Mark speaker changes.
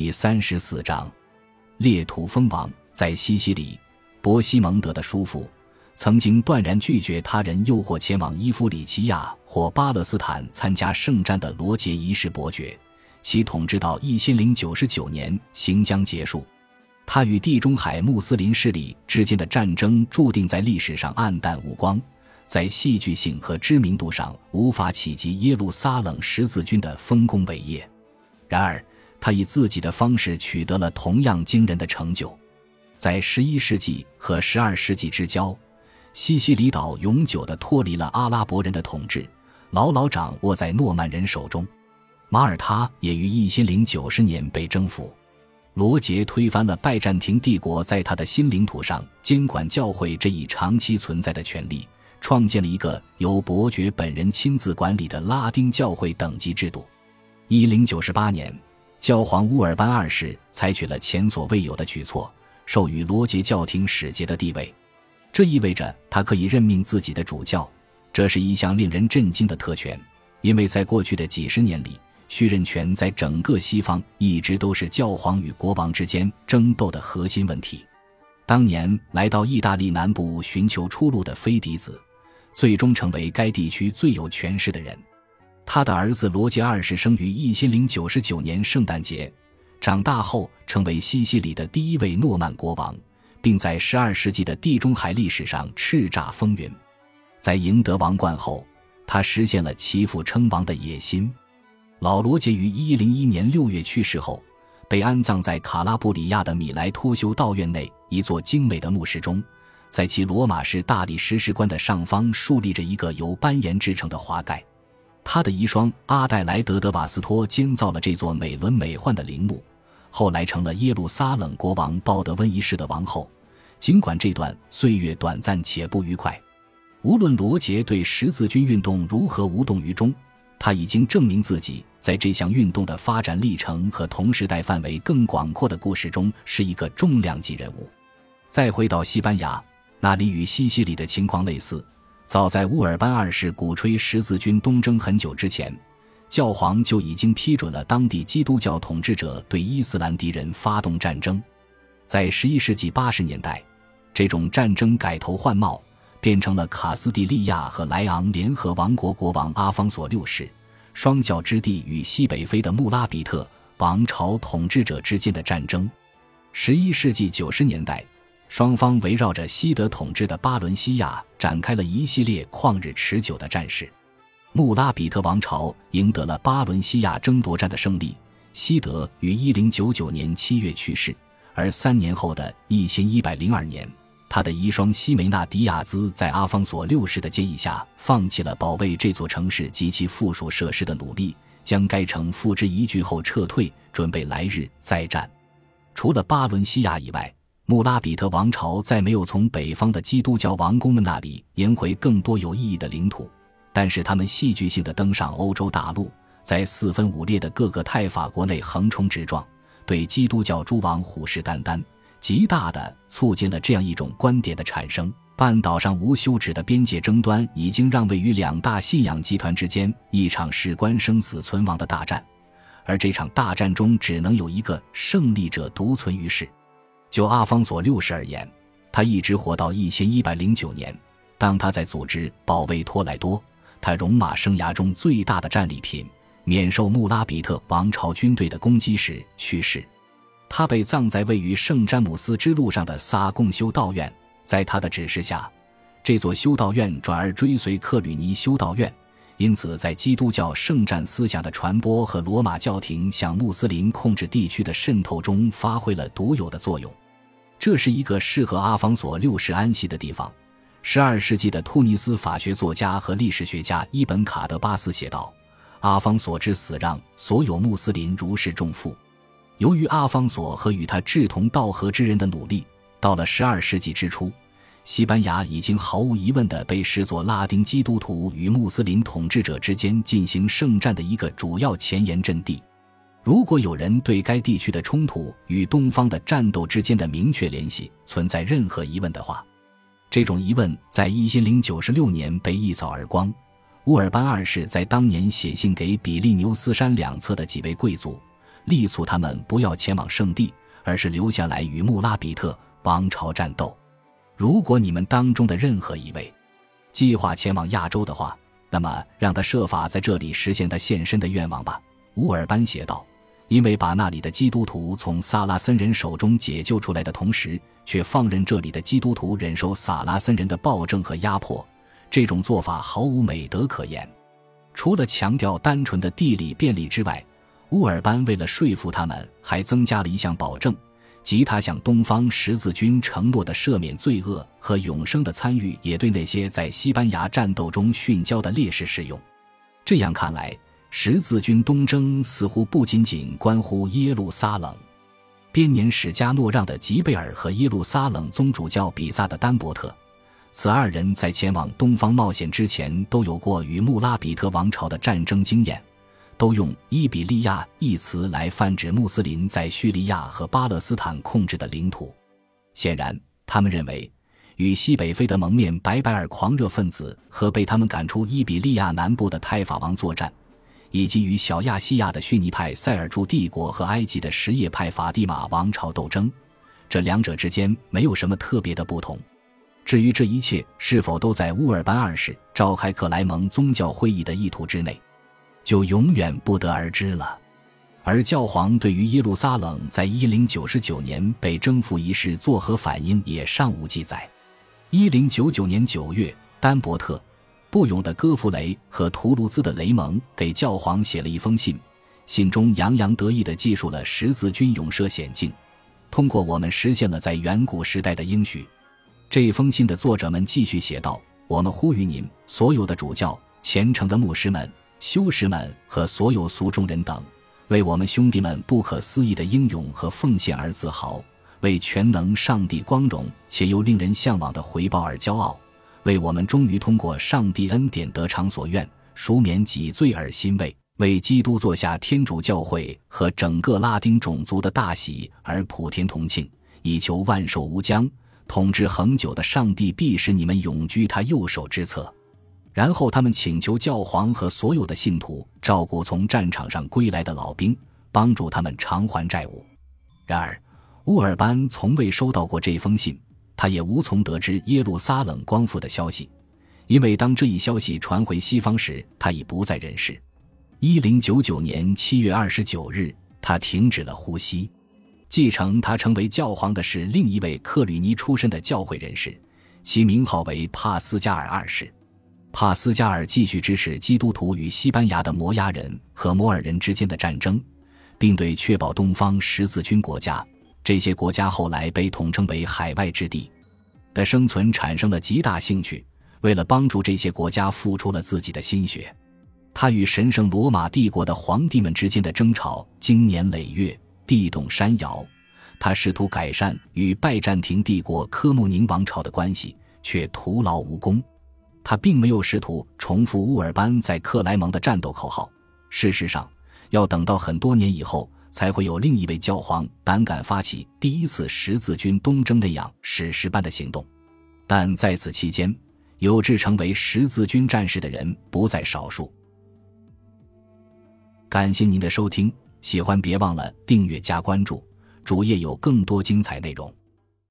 Speaker 1: 第三十四章，列土封王在西西里，伯西蒙德的叔父曾经断然拒绝他人诱惑前往伊夫里奇亚或巴勒斯坦参加圣战的罗杰一世伯爵，其统治到一千零九十九年行将结束。他与地中海穆斯林势力之间的战争注定在历史上黯淡无光，在戏剧性和知名度上无法企及耶路撒冷十字军的丰功伟业。然而，他以自己的方式取得了同样惊人的成就。在十一世纪和十二世纪之交，西西里岛永久地脱离了阿拉伯人的统治，牢牢掌握在诺曼人手中。马耳他也于一千零九十年被征服。罗杰推翻了拜占庭帝国在他的新领土上监管教会这一长期存在的权利，创建了一个由伯爵本人亲自管理的拉丁教会等级制度。一零九十八年，教皇乌尔班二世采取了前所未有的举措，授予罗杰教廷使节的地位。这意味着他可以任命自己的主教，这是一项令人震惊的特权，因为在过去的几十年里。续任权在整个西方一直都是教皇与国王之间争斗的核心问题。当年来到意大利南部寻求出路的菲迪子，最终成为该地区最有权势的人。他的儿子罗杰二世生于一千零九十九年圣诞节，长大后成为西西里的第一位诺曼国王，并在十二世纪的地中海历史上叱咤风云。在赢得王冠后，他实现了其父称王的野心。老罗杰于一零一年六月去世后，被安葬在卡拉布里亚的米莱托修道院内一座精美的墓室中，在其罗马式大理石石棺的上方竖立着一个由斑岩制成的花盖。他的遗孀阿黛莱德德瓦斯托建造了这座美轮美奂的陵墓，后来成了耶路撒冷国王鲍德温一世的王后。尽管这段岁月短暂且不愉快，无论罗杰对十字军运动如何无动于衷。他已经证明自己在这项运动的发展历程和同时代范围更广阔的故事中是一个重量级人物。再回到西班牙，那里与西西里的情况类似。早在乌尔班二世鼓吹十字军东征很久之前，教皇就已经批准了当地基督教统治者对伊斯兰敌人发动战争。在十一世纪八十年代，这种战争改头换貌。变成了卡斯蒂利亚和莱昂联合王国国王阿方索六世双教之地与西北非的穆拉比特王朝统治者之间的战争。十一世纪九十年代，双方围绕着西德统治的巴伦西亚展开了一系列旷日持久的战事。穆拉比特王朝赢得了巴伦西亚争夺战的胜利。西德于一零九九年七月去世，而三年后的一千一百零二年。他的遗孀西梅纳迪亚兹在阿方索六世的建议下，放弃了保卫这座城市及其附属设施的努力，将该城付之一炬后撤退，准备来日再战。除了巴伦西亚以外，穆拉比特王朝再没有从北方的基督教王公们那里赢回更多有意义的领土，但是他们戏剧性的登上欧洲大陆，在四分五裂的各个泰法国内横冲直撞，对基督教诸王虎视眈眈。极大的促进了这样一种观点的产生：半岛上无休止的边界争端已经让位于两大信仰集团之间一场事关生死存亡的大战，而这场大战中只能有一个胜利者独存于世。就阿方索六世而言，他一直活到一千一百零九年。当他在组织保卫托莱多，他戎马生涯中最大的战利品，免受穆拉比特王朝军队的攻击时去世。他被葬在位于圣詹姆斯之路上的撒贡修道院，在他的指示下，这座修道院转而追随克吕尼修道院，因此在基督教圣战思想的传播和罗马教廷向穆斯林控制地区的渗透中发挥了独有的作用。这是一个适合阿方索六世安息的地方。十二世纪的突尼斯法学作家和历史学家伊本·卡德巴斯写道：“阿方索之死让所有穆斯林如释重负。”由于阿方索和与他志同道合之人的努力，到了十二世纪之初，西班牙已经毫无疑问地被视作拉丁基督徒与穆斯林统治者之间进行圣战的一个主要前沿阵地。如果有人对该地区的冲突与东方的战斗之间的明确联系存在任何疑问的话，这种疑问在一千零九十六年被一扫而光。乌尔班二世在当年写信给比利牛斯山两侧的几位贵族。力促他们不要前往圣地，而是留下来与穆拉比特王朝战斗。如果你们当中的任何一位计划前往亚洲的话，那么让他设法在这里实现他献身的愿望吧。”乌尔班写道。因为把那里的基督徒从萨拉森人手中解救出来的同时，却放任这里的基督徒忍受萨拉森人的暴政和压迫，这种做法毫无美德可言。除了强调单纯的地理便利之外，乌尔班为了说服他们，还增加了一项保证，即他向东方十字军承诺的赦免罪恶和永生的参与，也对那些在西班牙战斗中殉交的烈士适用。这样看来。十字军东征似乎不仅仅关乎耶路撒冷，编年史家诺让的吉贝尔和耶路撒冷宗主教比萨的丹伯特，此二人在前往东方冒险之前都有过与穆拉比特王朝的战争经验，都用伊比利亚一词来泛指穆斯林在叙利亚和巴勒斯坦控制的领土。显然，他们认为与西北非的蒙面白白尔狂热分子和被他们赶出伊比利亚南部的泰法王作战。以及与小亚细亚的逊尼派塞尔柱帝国和埃及的什叶派法蒂玛王朝斗争，这两者之间没有什么特别的不同。至于这一切是否都在乌尔班二世召开克莱蒙宗教会议的意图之内，就永远不得而知了。而教皇对于耶路撒冷在一零九九年被征服一事作何反应，也尚无记载。一零九九年九月，丹伯特。布永的戈弗雷和图卢兹的雷蒙给教皇写了一封信，信中洋洋得意地记述了十字军勇射险境，通过我们实现了在远古时代的应许。这封信的作者们继续写道：“我们呼吁您，所有的主教、虔诚的牧师们、修士们和所有俗众人等，为我们兄弟们不可思议的英勇和奉献而自豪，为全能上帝光荣且又令人向往的回报而骄傲。”为我们终于通过上帝恩典得偿所愿、赎免己罪而欣慰；为基督坐下天主教会和整个拉丁种族的大喜而普天同庆，以求万寿无疆、统治恒久的上帝必使你们永居他右手之侧。然后，他们请求教皇和所有的信徒照顾从战场上归来的老兵，帮助他们偿还债务。然而，乌尔班从未收到过这封信。他也无从得知耶路撒冷光复的消息，因为当这一消息传回西方时，他已不在人世。一零九九年七月二十九日，他停止了呼吸。继承他成为教皇的是另一位克吕尼出身的教会人士，其名号为帕斯加尔二世。帕斯加尔继续支持基督徒与西班牙的摩崖人和摩尔人之间的战争，并对确保东方十字军国家。这些国家后来被统称为海外之地的生存产生了极大兴趣，为了帮助这些国家付出了自己的心血。他与神圣罗马帝国的皇帝们之间的争吵经年累月，地动山摇。他试图改善与拜占庭帝国科穆宁王朝的关系，却徒劳无功。他并没有试图重复乌尔班在克莱蒙的战斗口号。事实上，要等到很多年以后。才会有另一位教皇胆敢发起第一次十字军东征那样史诗般的行动，但在此期间，有志成为十字军战士的人不在少数。感谢您的收听，喜欢别忘了订阅加关注，主页有更多精彩内容。